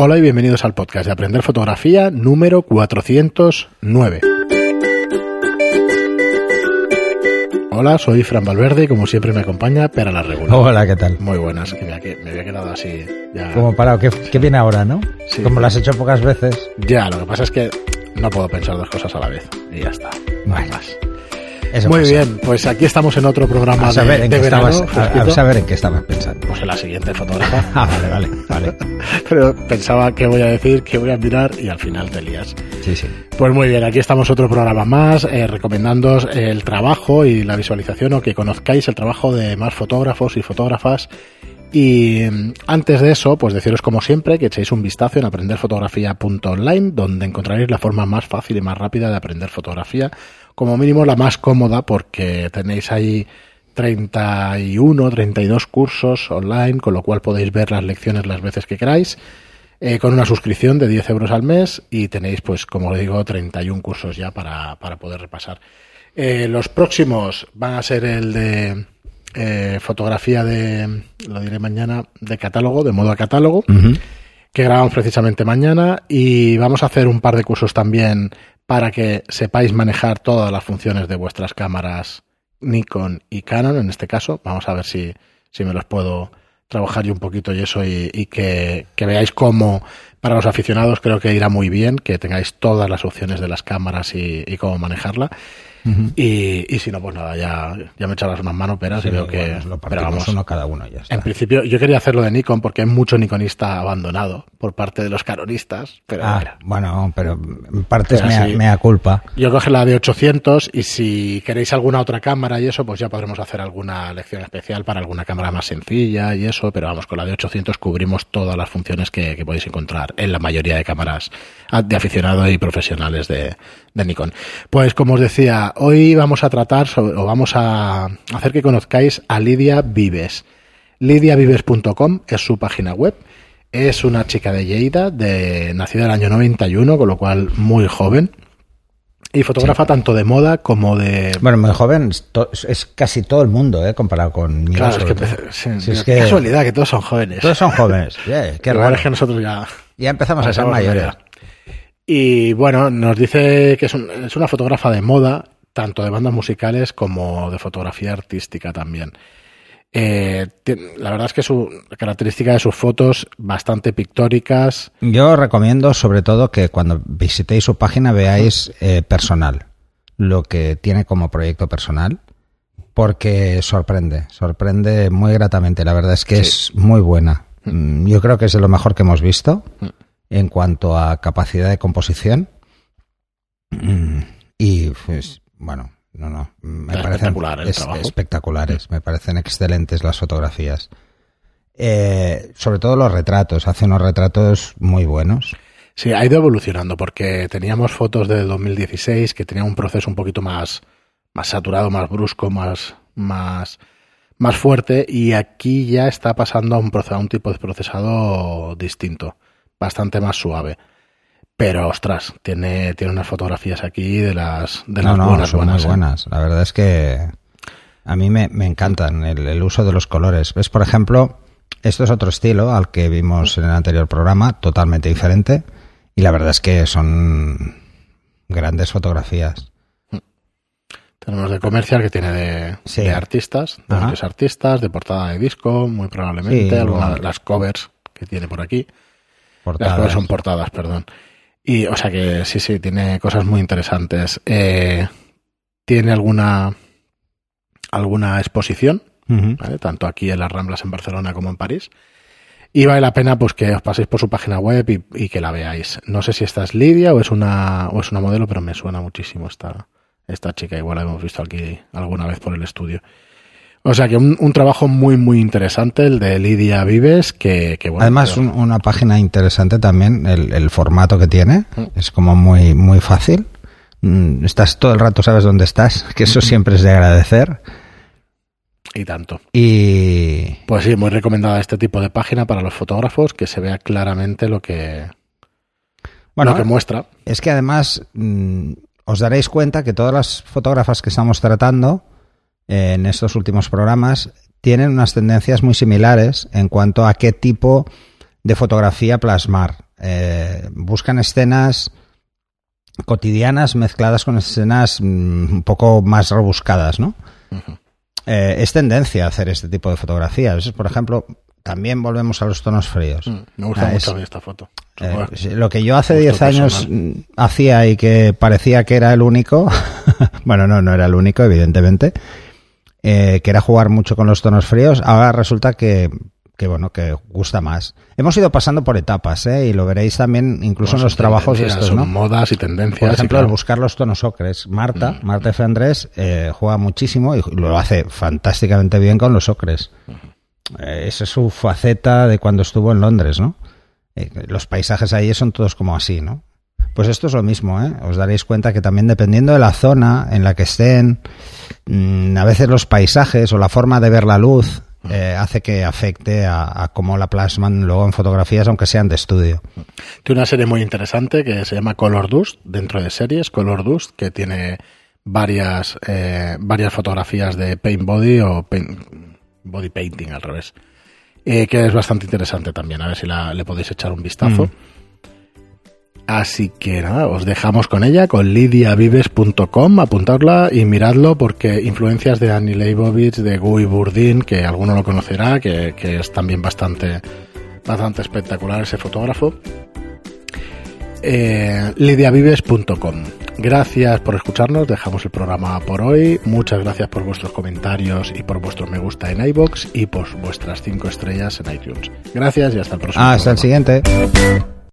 Hola y bienvenidos al podcast de Aprender Fotografía número 409. Hola, soy Fran Valverde y como siempre me acompaña Pera la Regular. Hola, ¿qué tal? Muy buenas, que me, había, quedado así. Ya. Como parado, ¿qué, qué viene ahora, no? Sí. Como lo has hecho pocas veces. Ya, lo que pasa es que no puedo pensar dos cosas a la vez. Y ya está. No hay más. Eso Muy pasa. bien, pues aquí estamos en otro programa A saber, de, en de qué verano. estabas, a- saber en qué estabas pensando. Pues en la siguiente fotógrafa. Ah, vale, vale, vale. Pero pensaba que voy a decir, que voy a mirar y al final te lías. Sí, sí. Pues muy bien, aquí estamos otro programa más, eh, recomendándoos el trabajo y la visualización o que conozcáis el trabajo de más fotógrafos y fotógrafas. Y mm, antes de eso, pues deciros como siempre que echéis un vistazo en aprenderfotografía.online, donde encontraréis la forma más fácil y más rápida de aprender fotografía, como mínimo la más cómoda, porque tenéis ahí 31, 32 cursos online, con lo cual podéis ver las lecciones las veces que queráis eh, con una suscripción de 10 euros al mes y tenéis, pues como digo, 31 cursos ya para, para poder repasar. Eh, los próximos van a ser el de eh, fotografía de, lo diré mañana, de catálogo, de modo a catálogo, que grabamos precisamente mañana y vamos a hacer un par de cursos también para que sepáis manejar todas las funciones de vuestras cámaras Nikon y Canon, en este caso. Vamos a ver si, si me los puedo trabajar yo un poquito y eso y, y que, que veáis cómo para los aficionados creo que irá muy bien, que tengáis todas las opciones de las cámaras y, y cómo manejarla. Y, y si no, pues nada, ya, ya me echarás unas manos peras y Sí, veo que... lo pero vamos, uno cada uno y ya está. en principio, yo quería hacerlo de Nikon porque hay mucho nikonista abandonado por parte de los canonistas, pero. Ah, bueno, pero en parte sí. mea culpa. Yo coge la de 800 y si queréis alguna otra cámara y eso, pues ya podremos hacer alguna lección especial para alguna cámara más sencilla y eso, pero vamos, con la de 800 cubrimos todas las funciones que, que podéis encontrar en la mayoría de cámaras de aficionados y profesionales de, de Nikon. Pues como os decía, hoy vamos a tratar sobre, o vamos a hacer que conozcáis a Lidia Vives. lidiavives.com es su página web. Es una chica de Lleida, de, nacida en el año 91, con lo cual muy joven. Y fotógrafa tanto de moda como de... Bueno, muy joven es, casi todo el mundo, ¿eh? Comparado con claro, es que, sí, es que- casualidad que todos son jóvenes. Todos son jóvenes. Yeah, qué Igual raro. es que nosotros ya... Ya empezamos a ser mayores. Y bueno, nos dice que es, un- es una fotógrafa de moda, tanto de bandas musicales como de fotografía artística también. Eh, la verdad es que su característica de sus fotos bastante pictóricas. Yo recomiendo sobre todo que cuando visitéis su página veáis eh, personal, lo que tiene como proyecto personal, porque sorprende, sorprende muy gratamente. La verdad es que es muy buena. Mm, Yo creo que es de lo mejor que hemos visto en cuanto a capacidad de composición. Mm, Y pues, bueno, no, no, me Está parecen espectacular el es- trabajo. espectaculares, me parecen excelentes las fotografías. Eh, sobre todo los retratos, hace unos retratos muy buenos. Sí, ha ido evolucionando porque teníamos fotos de 2016 que tenían un proceso un poquito más, más saturado, más brusco, más, más, más fuerte y aquí ya está pasando a un, proce- a un tipo de procesado distinto, bastante más suave. Pero ostras, tiene, tiene unas fotografías aquí de las, de las no, no, buenas, son buenas. muy ¿eh? buenas. La verdad es que a mí me, me encantan el, el uso de los colores. ¿Ves? Por ejemplo, esto es otro estilo al que vimos en el anterior programa, totalmente diferente. Y la verdad es que son grandes fotografías. Tenemos de comercial que tiene de, Sí. de artistas, de varios artistas, de portada de disco, muy probablemente, Sí, algunas luego- las covers que tiene por aquí. Las Portadas. covers son portadas, perdón. Y, o sea que sí, sí, tiene cosas muy interesantes. Eh, tiene alguna alguna exposición. ¿vale? tanto aquí en las Ramblas en Barcelona como en París. Y vale la pena pues que os paséis por su página web y, y que la veáis. No sé si esta es Lidia o es una o es una modelo, pero me suena muchísimo esta, esta chica. Igual la hemos visto aquí alguna vez por el estudio. O sea que un, un trabajo muy, muy interesante el de Lidia Vives, que, que bueno. Además, un- una página interesante también, el, el formato que tiene. Mm. Es como muy, muy fácil. Mm, Estás todo el rato, sabes dónde estás, que eso siempre es de agradecer. y tanto. Y Pues sí, muy recomendada este tipo de página para los fotógrafos, que se vea claramente lo que, bueno, lo que muestra. es que además mm, os daréis cuenta que todas las fotógrafas que estamos tratando eh, en estos últimos programas tienen unas tendencias muy similares en cuanto a qué tipo de fotografía plasmar Eh, buscan escenas cotidianas mezcladas con escenas mm, un poco más rebuscadas, ¿no? Eh, es tendencia a hacer este tipo de fotografías. Por ejemplo, también volvemos a los tonos fríos. Mm, me gusta Ah, mucho es- esta foto. Eh, lo que yo hace Gusto 10 años personal. mm, hacía y que parecía que era el único, bueno, no, no era el único, evidentemente, eh, que era jugar mucho con los tonos fríos, ahora resulta que, que, bueno, que gusta más. Hemos ido pasando por etapas, ¿eh? y lo veréis también incluso en los trabajos estos, son ¿no? modas y tendencias. Por ejemplo, claro, el buscar los tonos ocres. Marta, Mm. Marta F. Andrés, eh, juega muchísimo y lo hace fantásticamente bien con los ocres. Esa es su faceta de cuando estuvo en Londres, ¿no? Eh, los paisajes ahí son todos como así, ¿no? Pues esto es lo mismo, ¿eh? Os daréis cuenta que también dependiendo de la zona en la que estén, mm, a veces los paisajes o la forma de ver la luz eh, hace que afecte a, a cómo la plasman luego en fotografías, aunque sean de estudio. Tiene una serie muy interesante que se llama Color Dust, dentro de series, Color Dust, que tiene varias, eh, varias fotografías de paint body o paint- body painting al revés. Eh, que es bastante interesante también, a ver si la- le podéis echar un vistazo. Mm. Así que nada, os dejamos con ella, con lidiavives.com, apuntadla y miradlo porque influencias de Annie Leibovitz, de Guy Burdin, que alguno lo conocerá, que, que es también bastante, bastante espectacular ese fotógrafo. Eh, lidiavives.com. Gracias por escucharnos, dejamos el programa por hoy. Muchas gracias por vuestros comentarios y por vuestro me gusta en iBox y por vuestras cinco estrellas en iTunes. Gracias y hasta el próximo. Hasta el siguiente.